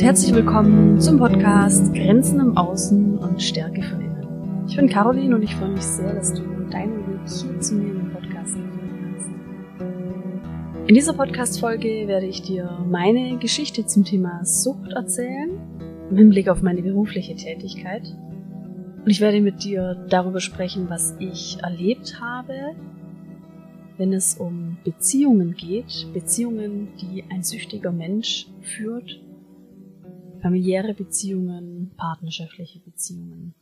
und herzlich willkommen zum Podcast Grenzen im Außen und Stärke von innen. Ich bin Caroline und ich freue mich sehr, dass du deinen Weg hier zu mir im Podcast gefunden hast. In dieser Podcast-Folge werde ich dir meine Geschichte zum Thema Sucht erzählen, im Hinblick auf meine berufliche Tätigkeit. Und ich werde mit dir darüber sprechen, was ich erlebt habe, wenn es um Beziehungen geht, Beziehungen, die ein süchtiger Mensch führt familiäre Beziehungen, partnerschaftliche Beziehungen.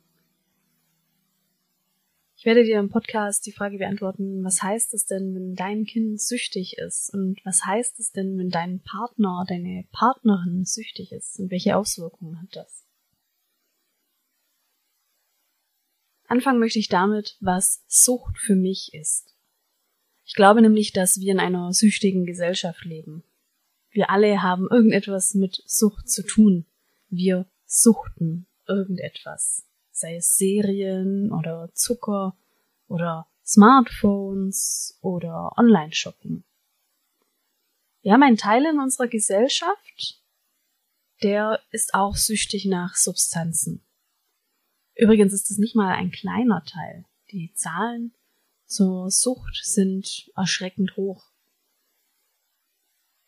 Ich werde dir im Podcast die Frage beantworten, was heißt es denn, wenn dein Kind süchtig ist? Und was heißt es denn, wenn dein Partner, deine Partnerin süchtig ist? Und welche Auswirkungen hat das? Anfangen möchte ich damit, was Sucht für mich ist. Ich glaube nämlich, dass wir in einer süchtigen Gesellschaft leben. Wir alle haben irgendetwas mit Sucht zu tun. Wir suchten irgendetwas. Sei es Serien oder Zucker oder Smartphones oder Online-Shopping. Wir haben einen Teil in unserer Gesellschaft, der ist auch süchtig nach Substanzen. Übrigens ist es nicht mal ein kleiner Teil. Die Zahlen zur Sucht sind erschreckend hoch.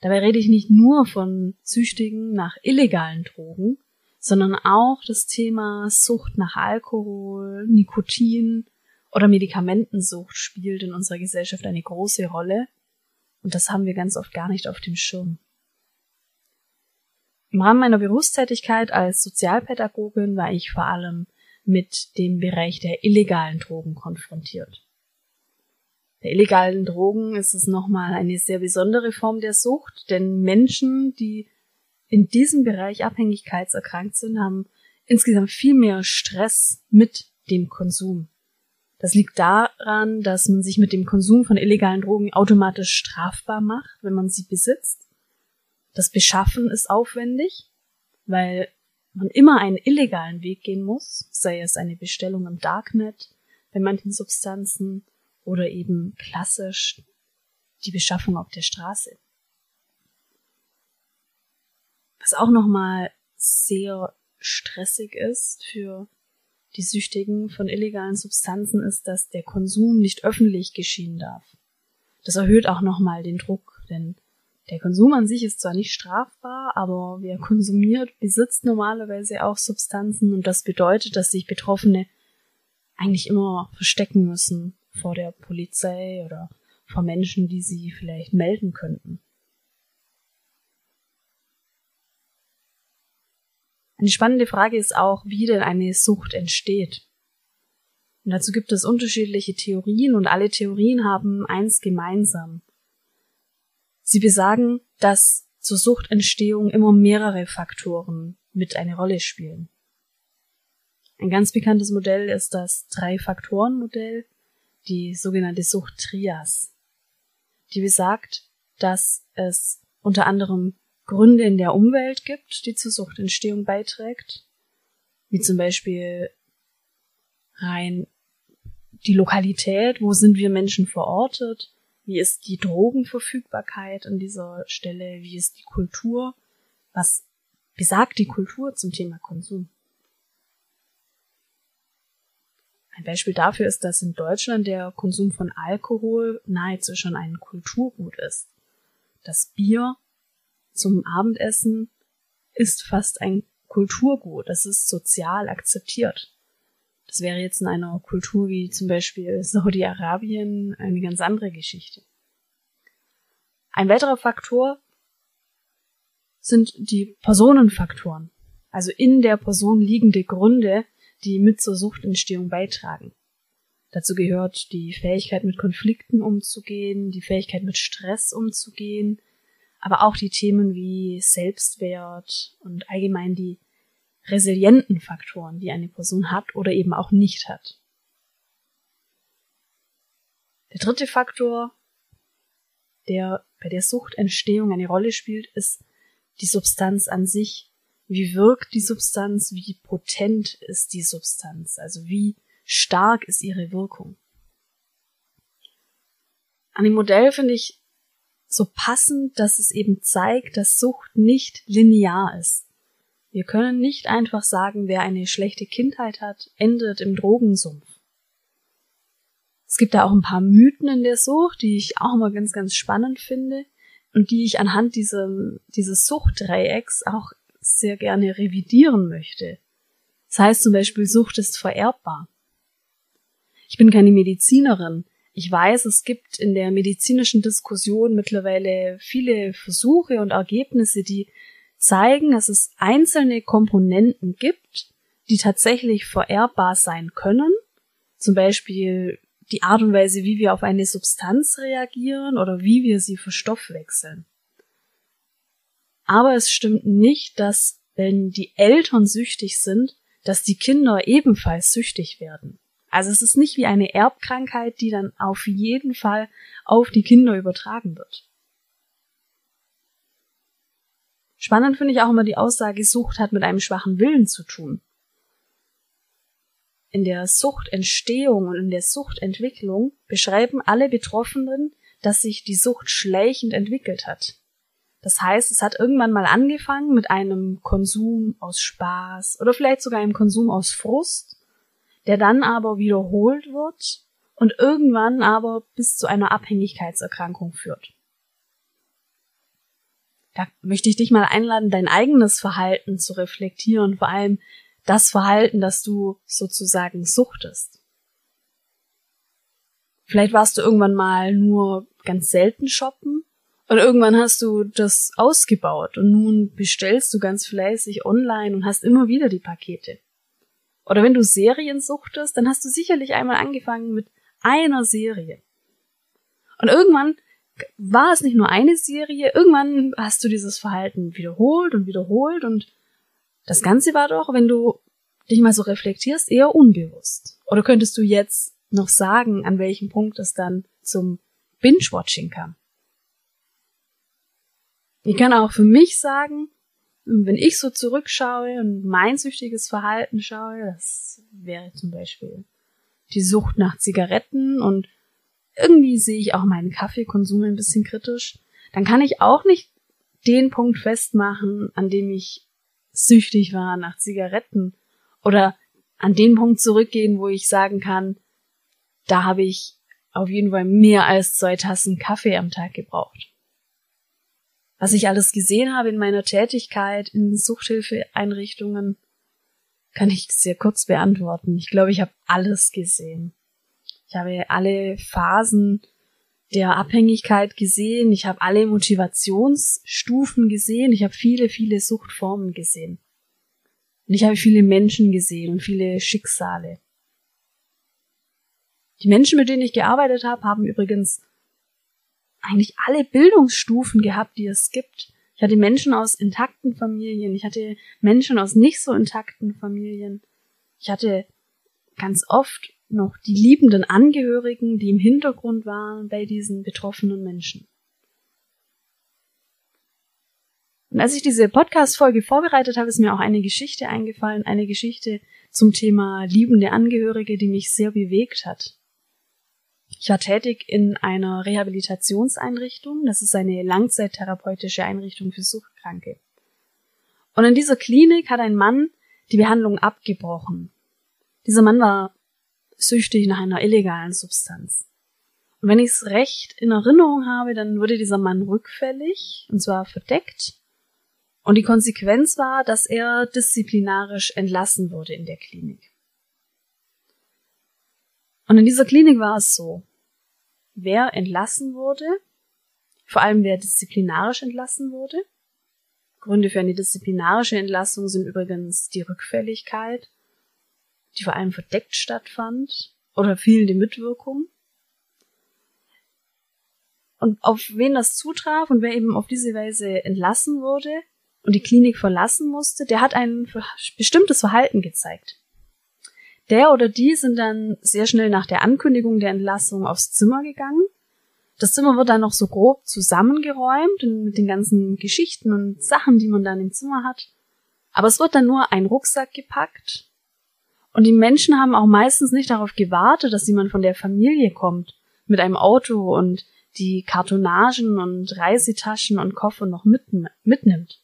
Dabei rede ich nicht nur von Süchtigen nach illegalen Drogen, sondern auch das Thema Sucht nach Alkohol, Nikotin oder Medikamentensucht spielt in unserer Gesellschaft eine große Rolle und das haben wir ganz oft gar nicht auf dem Schirm. Im Rahmen meiner Berufstätigkeit als Sozialpädagogin war ich vor allem mit dem Bereich der illegalen Drogen konfrontiert der illegalen Drogen ist es nochmal eine sehr besondere Form der Sucht, denn Menschen, die in diesem Bereich abhängigkeitserkrankt sind, haben insgesamt viel mehr Stress mit dem Konsum. Das liegt daran, dass man sich mit dem Konsum von illegalen Drogen automatisch strafbar macht, wenn man sie besitzt. Das Beschaffen ist aufwendig, weil man immer einen illegalen Weg gehen muss, sei es eine Bestellung im Darknet bei manchen Substanzen oder eben klassisch die Beschaffung auf der Straße. Was auch nochmal sehr stressig ist für die Süchtigen von illegalen Substanzen ist, dass der Konsum nicht öffentlich geschehen darf. Das erhöht auch nochmal den Druck, denn der Konsum an sich ist zwar nicht strafbar, aber wer konsumiert, besitzt normalerweise auch Substanzen und das bedeutet, dass sich Betroffene eigentlich immer verstecken müssen vor der Polizei oder vor Menschen, die sie vielleicht melden könnten. Eine spannende Frage ist auch, wie denn eine Sucht entsteht. Und dazu gibt es unterschiedliche Theorien und alle Theorien haben eins gemeinsam. Sie besagen, dass zur Suchtentstehung immer mehrere Faktoren mit eine Rolle spielen. Ein ganz bekanntes Modell ist das Drei-Faktoren-Modell, die sogenannte Sucht Trias, die besagt, dass es unter anderem Gründe in der Umwelt gibt, die zur Suchtentstehung beiträgt, wie zum Beispiel rein die Lokalität, wo sind wir Menschen verortet, wie ist die Drogenverfügbarkeit an dieser Stelle, wie ist die Kultur, was besagt die Kultur zum Thema Konsum. Ein Beispiel dafür ist, dass in Deutschland der Konsum von Alkohol nahezu schon ein Kulturgut ist. Das Bier zum Abendessen ist fast ein Kulturgut. Das ist sozial akzeptiert. Das wäre jetzt in einer Kultur wie zum Beispiel Saudi-Arabien eine ganz andere Geschichte. Ein weiterer Faktor sind die Personenfaktoren, also in der Person liegende Gründe, die mit zur Suchtentstehung beitragen. Dazu gehört die Fähigkeit, mit Konflikten umzugehen, die Fähigkeit, mit Stress umzugehen, aber auch die Themen wie Selbstwert und allgemein die resilienten Faktoren, die eine Person hat oder eben auch nicht hat. Der dritte Faktor, der bei der Suchtentstehung eine Rolle spielt, ist die Substanz an sich, wie wirkt die Substanz, wie potent ist die Substanz, also wie stark ist ihre Wirkung. An dem Modell finde ich so passend, dass es eben zeigt, dass Sucht nicht linear ist. Wir können nicht einfach sagen, wer eine schlechte Kindheit hat, endet im Drogensumpf. Es gibt da auch ein paar Mythen in der Sucht, die ich auch immer ganz, ganz spannend finde und die ich anhand diesem, dieses Suchtdreiecks auch sehr gerne revidieren möchte. Das heißt zum Beispiel, Sucht ist vererbbar. Ich bin keine Medizinerin. Ich weiß, es gibt in der medizinischen Diskussion mittlerweile viele Versuche und Ergebnisse, die zeigen, dass es einzelne Komponenten gibt, die tatsächlich vererbbar sein können. Zum Beispiel die Art und Weise, wie wir auf eine Substanz reagieren oder wie wir sie verstoffwechseln. Aber es stimmt nicht, dass wenn die Eltern süchtig sind, dass die Kinder ebenfalls süchtig werden. Also es ist nicht wie eine Erbkrankheit, die dann auf jeden Fall auf die Kinder übertragen wird. Spannend finde ich auch immer die Aussage, Sucht hat mit einem schwachen Willen zu tun. In der Suchtentstehung und in der Suchtentwicklung beschreiben alle Betroffenen, dass sich die Sucht schleichend entwickelt hat. Das heißt, es hat irgendwann mal angefangen mit einem Konsum aus Spaß oder vielleicht sogar einem Konsum aus Frust, der dann aber wiederholt wird und irgendwann aber bis zu einer Abhängigkeitserkrankung führt. Da möchte ich dich mal einladen, dein eigenes Verhalten zu reflektieren, vor allem das Verhalten, das du sozusagen suchtest. Vielleicht warst du irgendwann mal nur ganz selten shoppen und irgendwann hast du das ausgebaut und nun bestellst du ganz fleißig online und hast immer wieder die Pakete. Oder wenn du Serien suchtest, dann hast du sicherlich einmal angefangen mit einer Serie. Und irgendwann war es nicht nur eine Serie, irgendwann hast du dieses Verhalten wiederholt und wiederholt und das Ganze war doch, wenn du dich mal so reflektierst, eher unbewusst. Oder könntest du jetzt noch sagen, an welchem Punkt es dann zum Binge-Watching kam? Ich kann auch für mich sagen, wenn ich so zurückschaue und mein süchtiges Verhalten schaue, das wäre zum Beispiel die Sucht nach Zigaretten und irgendwie sehe ich auch meinen Kaffeekonsum ein bisschen kritisch, dann kann ich auch nicht den Punkt festmachen, an dem ich süchtig war nach Zigaretten oder an den Punkt zurückgehen, wo ich sagen kann, da habe ich auf jeden Fall mehr als zwei Tassen Kaffee am Tag gebraucht was ich alles gesehen habe in meiner Tätigkeit in Suchthilfeeinrichtungen, kann ich sehr kurz beantworten. Ich glaube, ich habe alles gesehen. Ich habe alle Phasen der Abhängigkeit gesehen. Ich habe alle Motivationsstufen gesehen. Ich habe viele, viele Suchtformen gesehen. Und ich habe viele Menschen gesehen und viele Schicksale. Die Menschen, mit denen ich gearbeitet habe, haben übrigens eigentlich alle Bildungsstufen gehabt, die es gibt. Ich hatte Menschen aus intakten Familien, ich hatte Menschen aus nicht so intakten Familien. Ich hatte ganz oft noch die liebenden Angehörigen, die im Hintergrund waren bei diesen betroffenen Menschen. Und als ich diese Podcast-Folge vorbereitet habe, ist mir auch eine Geschichte eingefallen, eine Geschichte zum Thema liebende Angehörige, die mich sehr bewegt hat. Ich war tätig in einer Rehabilitationseinrichtung. Das ist eine langzeittherapeutische Einrichtung für Suchtkranke. Und in dieser Klinik hat ein Mann die Behandlung abgebrochen. Dieser Mann war süchtig nach einer illegalen Substanz. Und wenn ich es recht in Erinnerung habe, dann wurde dieser Mann rückfällig, und zwar verdeckt. Und die Konsequenz war, dass er disziplinarisch entlassen wurde in der Klinik. Und in dieser Klinik war es so wer entlassen wurde, vor allem wer disziplinarisch entlassen wurde. Gründe für eine disziplinarische Entlassung sind übrigens die Rückfälligkeit, die vor allem verdeckt stattfand, oder fehlende Mitwirkung. Und auf wen das zutraf und wer eben auf diese Weise entlassen wurde und die Klinik verlassen musste, der hat ein bestimmtes Verhalten gezeigt. Der oder die sind dann sehr schnell nach der Ankündigung der Entlassung aufs Zimmer gegangen. Das Zimmer wird dann noch so grob zusammengeräumt mit den ganzen Geschichten und Sachen, die man dann im Zimmer hat. Aber es wird dann nur ein Rucksack gepackt. Und die Menschen haben auch meistens nicht darauf gewartet, dass jemand von der Familie kommt mit einem Auto und die Kartonagen und Reisetaschen und Koffer noch mit, mitnimmt.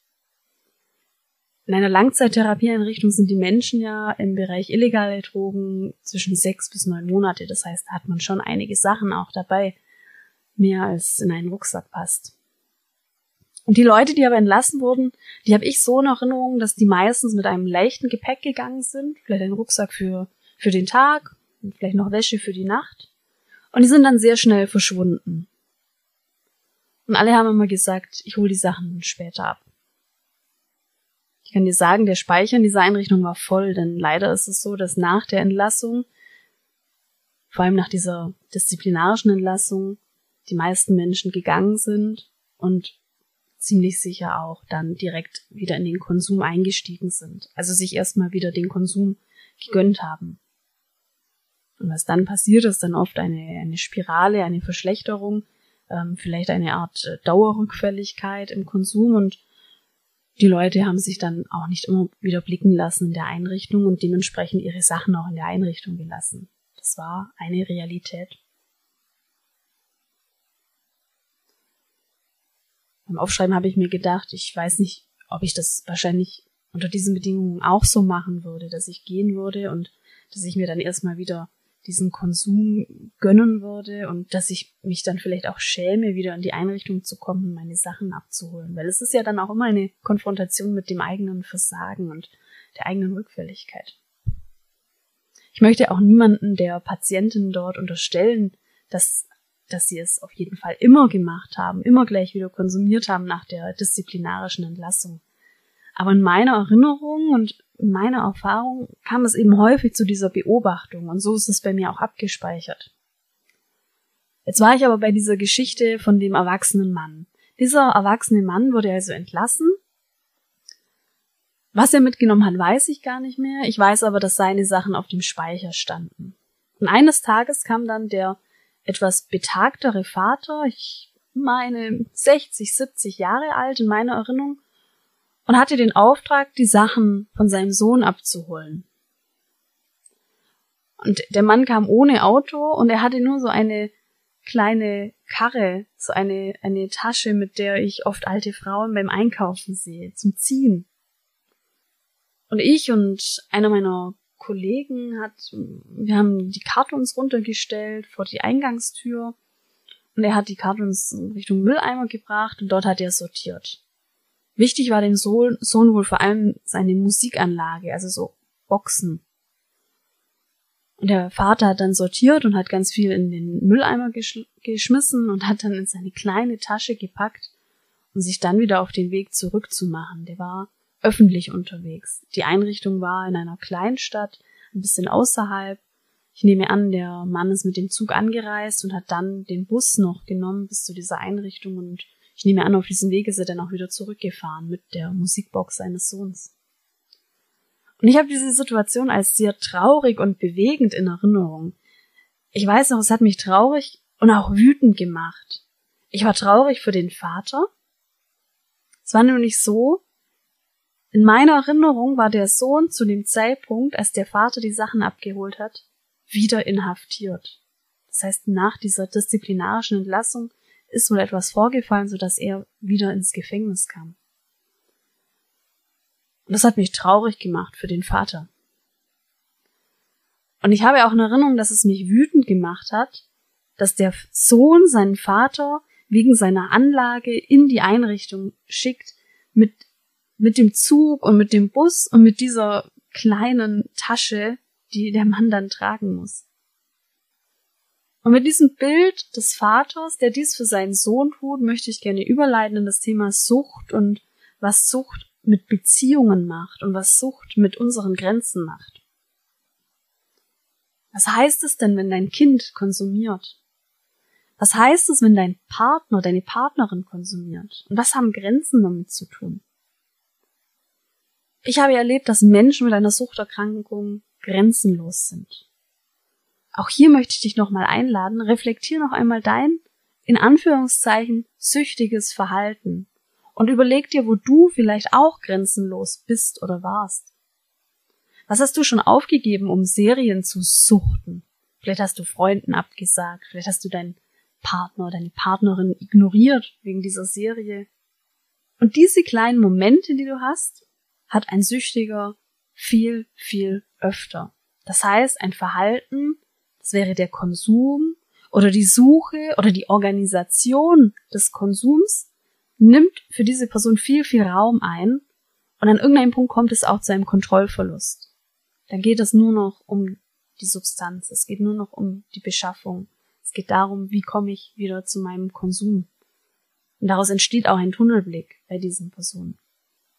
In einer Langzeittherapieeinrichtung sind die Menschen ja im Bereich illegale Drogen zwischen sechs bis neun Monate. Das heißt, da hat man schon einige Sachen auch dabei, mehr als in einen Rucksack passt. Und die Leute, die aber entlassen wurden, die habe ich so in Erinnerung, dass die meistens mit einem leichten Gepäck gegangen sind, vielleicht ein Rucksack für, für den Tag, und vielleicht noch Wäsche für die Nacht. Und die sind dann sehr schnell verschwunden. Und alle haben immer gesagt, ich hole die Sachen später ab. Ich kann dir sagen, der Speicher in dieser Einrichtung war voll, denn leider ist es so, dass nach der Entlassung, vor allem nach dieser disziplinarischen Entlassung, die meisten Menschen gegangen sind und ziemlich sicher auch dann direkt wieder in den Konsum eingestiegen sind. Also sich erstmal wieder den Konsum gegönnt haben. Und was dann passiert, ist dann oft eine, eine Spirale, eine Verschlechterung, ähm, vielleicht eine Art äh, Dauerrückfälligkeit im Konsum und die Leute haben sich dann auch nicht immer wieder blicken lassen in der Einrichtung und dementsprechend ihre Sachen auch in der Einrichtung gelassen. Das war eine Realität. Beim Aufschreiben habe ich mir gedacht, ich weiß nicht, ob ich das wahrscheinlich unter diesen Bedingungen auch so machen würde, dass ich gehen würde und dass ich mir dann erstmal wieder diesen Konsum gönnen würde und dass ich mich dann vielleicht auch schäme, wieder in die Einrichtung zu kommen, meine Sachen abzuholen. Weil es ist ja dann auch immer eine Konfrontation mit dem eigenen Versagen und der eigenen Rückfälligkeit. Ich möchte auch niemanden der Patienten dort unterstellen, dass, dass sie es auf jeden Fall immer gemacht haben, immer gleich wieder konsumiert haben nach der disziplinarischen Entlassung. Aber in meiner Erinnerung und in meiner Erfahrung kam es eben häufig zu dieser Beobachtung und so ist es bei mir auch abgespeichert. Jetzt war ich aber bei dieser Geschichte von dem erwachsenen Mann. Dieser erwachsene Mann wurde also entlassen. Was er mitgenommen hat, weiß ich gar nicht mehr. Ich weiß aber, dass seine Sachen auf dem Speicher standen. Und eines Tages kam dann der etwas betagtere Vater, ich meine 60, 70 Jahre alt in meiner Erinnerung, und hatte den Auftrag, die Sachen von seinem Sohn abzuholen. Und der Mann kam ohne Auto und er hatte nur so eine kleine Karre, so eine, eine Tasche, mit der ich oft alte Frauen beim Einkaufen sehe, zum Ziehen. Und ich und einer meiner Kollegen hat, wir haben die Kartons runtergestellt vor die Eingangstür und er hat die Kartons Richtung Mülleimer gebracht und dort hat er sortiert. Wichtig war dem Sohn, Sohn wohl vor allem seine Musikanlage, also so Boxen. Und der Vater hat dann sortiert und hat ganz viel in den Mülleimer gesch geschmissen und hat dann in seine kleine Tasche gepackt, um sich dann wieder auf den Weg zurückzumachen. Der war öffentlich unterwegs. Die Einrichtung war in einer Kleinstadt, ein bisschen außerhalb. Ich nehme an, der Mann ist mit dem Zug angereist und hat dann den Bus noch genommen bis zu dieser Einrichtung und ich nehme an, auf diesem Weg ist er dann auch wieder zurückgefahren mit der Musikbox seines Sohns. Und ich habe diese Situation als sehr traurig und bewegend in Erinnerung. Ich weiß noch, es hat mich traurig und auch wütend gemacht. Ich war traurig für den Vater. Es war nämlich so, in meiner Erinnerung war der Sohn zu dem Zeitpunkt, als der Vater die Sachen abgeholt hat, wieder inhaftiert. Das heißt, nach dieser disziplinarischen Entlassung ist wohl etwas vorgefallen, so dass er wieder ins Gefängnis kam. Und das hat mich traurig gemacht für den Vater. Und ich habe auch eine Erinnerung, dass es mich wütend gemacht hat, dass der Sohn seinen Vater wegen seiner Anlage in die Einrichtung schickt mit, mit dem Zug und mit dem Bus und mit dieser kleinen Tasche, die der Mann dann tragen muss. Und mit diesem Bild des Vaters, der dies für seinen Sohn tut, möchte ich gerne überleiten in das Thema Sucht und was Sucht mit Beziehungen macht und was Sucht mit unseren Grenzen macht. Was heißt es denn, wenn dein Kind konsumiert? Was heißt es, wenn dein Partner, deine Partnerin konsumiert? Und was haben Grenzen damit zu tun? Ich habe erlebt, dass Menschen mit einer Suchterkrankung grenzenlos sind. Auch hier möchte ich dich nochmal einladen, reflektier noch einmal dein, in Anführungszeichen, süchtiges Verhalten und überleg dir, wo du vielleicht auch grenzenlos bist oder warst. Was hast du schon aufgegeben, um Serien zu suchten? Vielleicht hast du Freunden abgesagt, vielleicht hast du dein Partner, deine Partnerin ignoriert wegen dieser Serie. Und diese kleinen Momente, die du hast, hat ein Süchtiger viel, viel öfter. Das heißt, ein Verhalten, das wäre der Konsum oder die Suche oder die Organisation des Konsums, nimmt für diese Person viel, viel Raum ein und an irgendeinem Punkt kommt es auch zu einem Kontrollverlust. Dann geht es nur noch um die Substanz, es geht nur noch um die Beschaffung, es geht darum, wie komme ich wieder zu meinem Konsum. Und daraus entsteht auch ein Tunnelblick bei diesen Personen.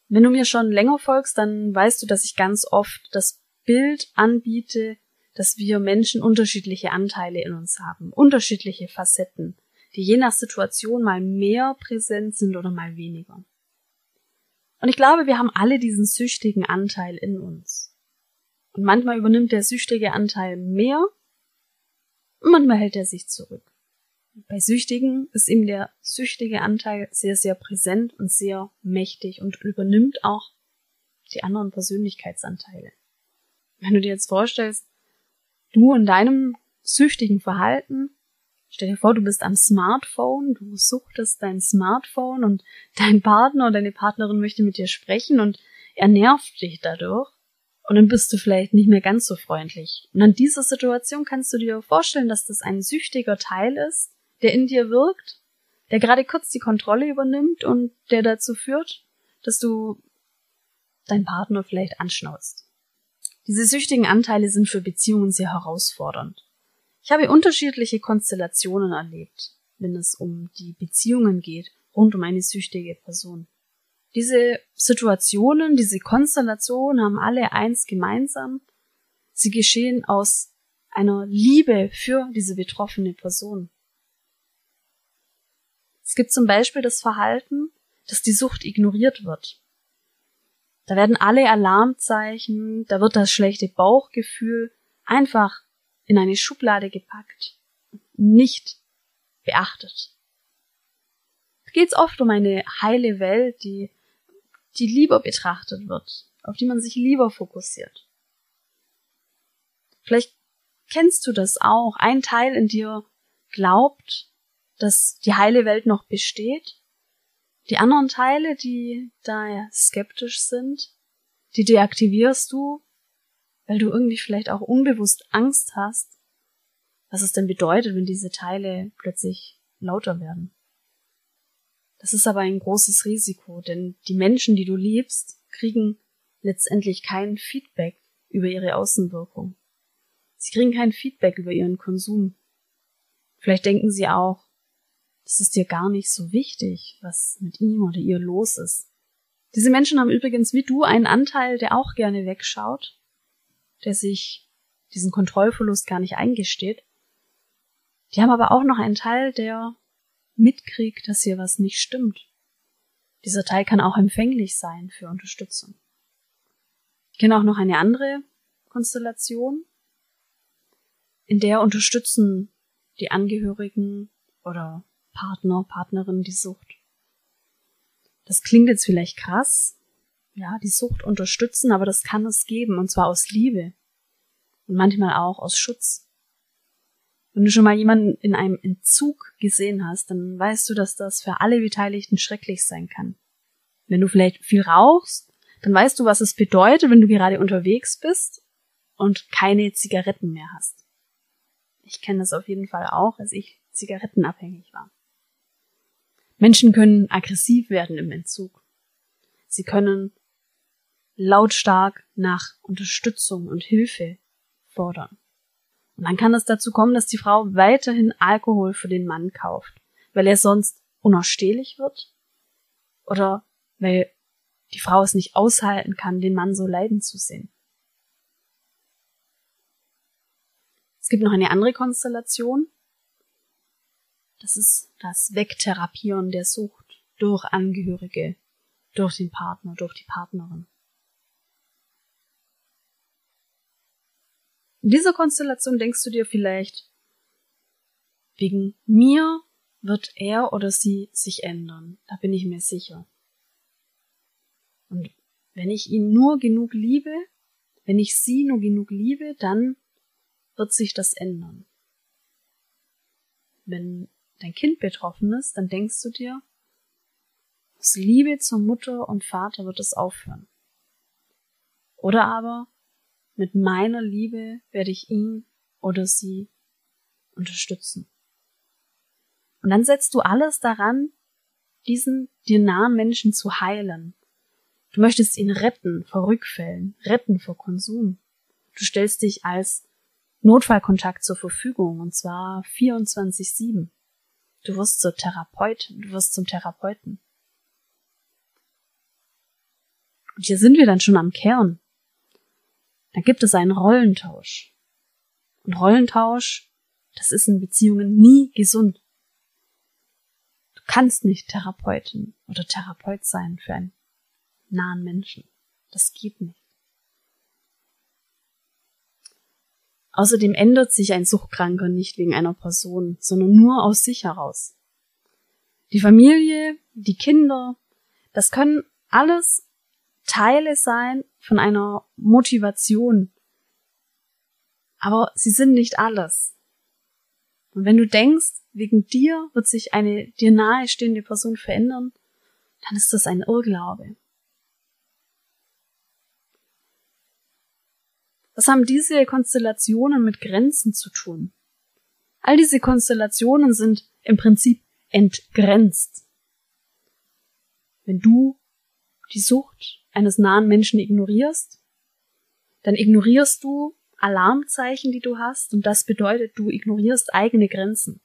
Wenn du mir schon länger folgst, dann weißt du, dass ich ganz oft das Bild anbiete, dass wir Menschen unterschiedliche Anteile in uns haben, unterschiedliche Facetten, die je nach Situation mal mehr präsent sind oder mal weniger. Und ich glaube, wir haben alle diesen süchtigen Anteil in uns. Und manchmal übernimmt der süchtige Anteil mehr manchmal hält er sich zurück. Bei Süchtigen ist ihm der süchtige Anteil sehr, sehr präsent und sehr mächtig und übernimmt auch die anderen Persönlichkeitsanteile. Wenn du dir jetzt vorstellst, du in deinem süchtigen Verhalten, stell dir vor, du bist am Smartphone, du suchtest dein Smartphone und dein Partner oder deine Partnerin möchte mit dir sprechen und er nervt dich dadurch und dann bist du vielleicht nicht mehr ganz so freundlich. Und an dieser Situation kannst du dir vorstellen, dass das ein süchtiger Teil ist, der in dir wirkt, der gerade kurz die Kontrolle übernimmt und der dazu führt, dass du deinen Partner vielleicht anschnauzt. Diese süchtigen Anteile sind für Beziehungen sehr herausfordernd. Ich habe unterschiedliche Konstellationen erlebt, wenn es um die Beziehungen geht, rund um eine süchtige Person. Diese Situationen, diese Konstellationen haben alle eins gemeinsam. Sie geschehen aus einer Liebe für diese betroffene Person. Es gibt zum Beispiel das Verhalten, dass die Sucht ignoriert wird. Da werden alle Alarmzeichen, da wird das schlechte Bauchgefühl einfach in eine Schublade gepackt, nicht beachtet. Da geht es oft um eine heile Welt, die die lieber betrachtet wird, auf die man sich lieber fokussiert. Vielleicht kennst du das auch. Ein Teil in dir glaubt, dass die heile Welt noch besteht. Die anderen Teile, die da skeptisch sind, die deaktivierst du, weil du irgendwie vielleicht auch unbewusst Angst hast, was es denn bedeutet, wenn diese Teile plötzlich lauter werden. Das ist aber ein großes Risiko, denn die Menschen, die du liebst, kriegen letztendlich kein Feedback über ihre Außenwirkung. Sie kriegen kein Feedback über ihren Konsum. Vielleicht denken sie auch, das ist dir gar nicht so wichtig, was mit ihm oder ihr los ist. Diese Menschen haben übrigens wie du einen Anteil, der auch gerne wegschaut, der sich diesen Kontrollverlust gar nicht eingesteht. Die haben aber auch noch einen Teil, der mitkriegt, dass hier was nicht stimmt. Dieser Teil kann auch empfänglich sein für Unterstützung. Ich kenne auch noch eine andere Konstellation, in der unterstützen die Angehörigen oder Partner, Partnerin die Sucht. Das klingt jetzt vielleicht krass, ja, die Sucht unterstützen, aber das kann es geben, und zwar aus Liebe und manchmal auch aus Schutz. Wenn du schon mal jemanden in einem Entzug gesehen hast, dann weißt du, dass das für alle Beteiligten schrecklich sein kann. Wenn du vielleicht viel rauchst, dann weißt du, was es bedeutet, wenn du gerade unterwegs bist und keine Zigaretten mehr hast. Ich kenne das auf jeden Fall auch, als ich zigarettenabhängig war. Menschen können aggressiv werden im Entzug. Sie können lautstark nach Unterstützung und Hilfe fordern. Und dann kann es dazu kommen, dass die Frau weiterhin Alkohol für den Mann kauft, weil er sonst unausstehlich wird oder weil die Frau es nicht aushalten kann, den Mann so leiden zu sehen. Es gibt noch eine andere Konstellation. Das ist das Wegtherapieren der Sucht durch Angehörige, durch den Partner, durch die Partnerin. In dieser Konstellation denkst du dir vielleicht, wegen mir wird er oder sie sich ändern. Da bin ich mir sicher. Und wenn ich ihn nur genug liebe, wenn ich sie nur genug liebe, dann wird sich das ändern. Wenn dein Kind betroffen ist, dann denkst du dir, aus Liebe zur Mutter und Vater wird es aufhören. Oder aber, mit meiner Liebe werde ich ihn oder sie unterstützen. Und dann setzt du alles daran, diesen dir nahen Menschen zu heilen. Du möchtest ihn retten vor Rückfällen, retten vor Konsum. Du stellst dich als Notfallkontakt zur Verfügung und zwar 24-7. Du wirst zur Therapeutin, du wirst zum Therapeuten. Und hier sind wir dann schon am Kern. Da gibt es einen Rollentausch. Und Rollentausch, das ist in Beziehungen nie gesund. Du kannst nicht Therapeutin oder Therapeut sein für einen nahen Menschen. Das geht nicht. Außerdem ändert sich ein Suchtkranker nicht wegen einer Person, sondern nur aus sich heraus. Die Familie, die Kinder, das können alles Teile sein von einer Motivation. Aber sie sind nicht alles. Und wenn du denkst, wegen dir wird sich eine dir nahestehende Person verändern, dann ist das ein Irrglaube. Was haben diese Konstellationen mit Grenzen zu tun? All diese Konstellationen sind im Prinzip entgrenzt. Wenn du die Sucht eines nahen Menschen ignorierst, dann ignorierst du Alarmzeichen, die du hast, und das bedeutet, du ignorierst eigene Grenzen.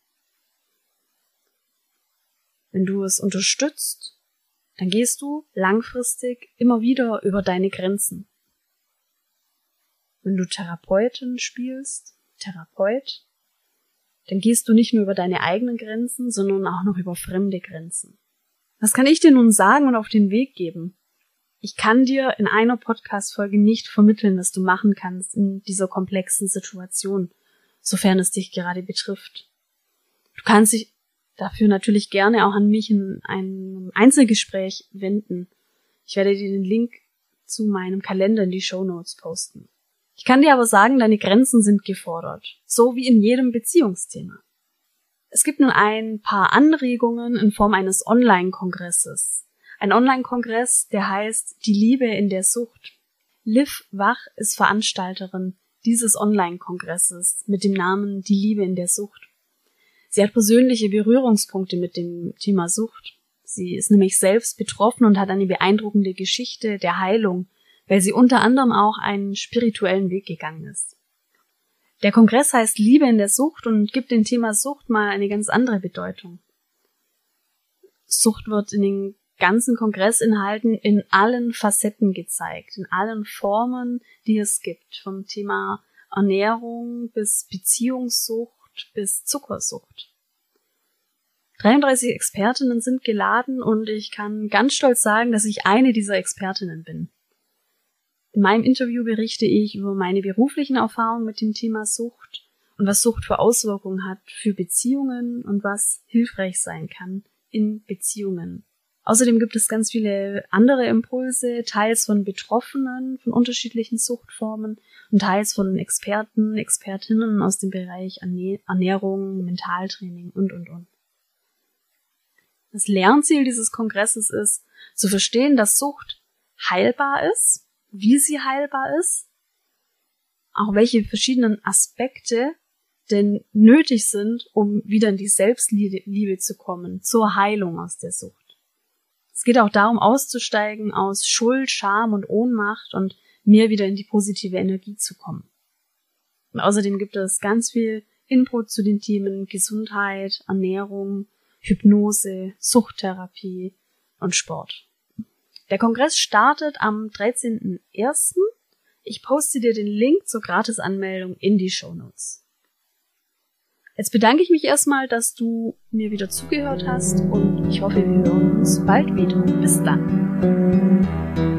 Wenn du es unterstützt, dann gehst du langfristig immer wieder über deine Grenzen. Wenn du Therapeutin spielst, Therapeut, dann gehst du nicht nur über deine eigenen Grenzen, sondern auch noch über fremde Grenzen. Was kann ich dir nun sagen und auf den Weg geben? Ich kann dir in einer Podcast-Folge nicht vermitteln, was du machen kannst in dieser komplexen Situation, sofern es dich gerade betrifft. Du kannst dich dafür natürlich gerne auch an mich in einem Einzelgespräch wenden. Ich werde dir den Link zu meinem Kalender in die Show Notes posten. Ich kann dir aber sagen, deine Grenzen sind gefordert, so wie in jedem Beziehungsthema. Es gibt nun ein paar Anregungen in Form eines Online-Kongresses. Ein Online-Kongress, der heißt Die Liebe in der Sucht. Liv Wach ist Veranstalterin dieses Online-Kongresses mit dem Namen Die Liebe in der Sucht. Sie hat persönliche Berührungspunkte mit dem Thema Sucht. Sie ist nämlich selbst betroffen und hat eine beeindruckende Geschichte der Heilung weil sie unter anderem auch einen spirituellen Weg gegangen ist. Der Kongress heißt Liebe in der Sucht und gibt dem Thema Sucht mal eine ganz andere Bedeutung. Sucht wird in den ganzen Kongressinhalten in allen Facetten gezeigt, in allen Formen, die es gibt, vom Thema Ernährung bis Beziehungssucht bis Zuckersucht. 33 Expertinnen sind geladen und ich kann ganz stolz sagen, dass ich eine dieser Expertinnen bin. In meinem Interview berichte ich über meine beruflichen Erfahrungen mit dem Thema Sucht und was Sucht für Auswirkungen hat für Beziehungen und was hilfreich sein kann in Beziehungen. Außerdem gibt es ganz viele andere Impulse, teils von Betroffenen von unterschiedlichen Suchtformen und teils von Experten, Expertinnen aus dem Bereich Ernährung, Mentaltraining und, und, und. Das Lernziel dieses Kongresses ist, zu verstehen, dass Sucht heilbar ist wie sie heilbar ist, auch welche verschiedenen Aspekte denn nötig sind, um wieder in die Selbstliebe zu kommen, zur Heilung aus der Sucht. Es geht auch darum, auszusteigen aus Schuld, Scham und Ohnmacht und mehr wieder in die positive Energie zu kommen. Und außerdem gibt es ganz viel Input zu den Themen Gesundheit, Ernährung, Hypnose, Suchttherapie und Sport. Der Kongress startet am 13.01. Ich poste dir den Link zur Gratisanmeldung in die Show Notes. Jetzt bedanke ich mich erstmal, dass du mir wieder zugehört hast und ich hoffe, wir hören uns bald wieder. Bis dann.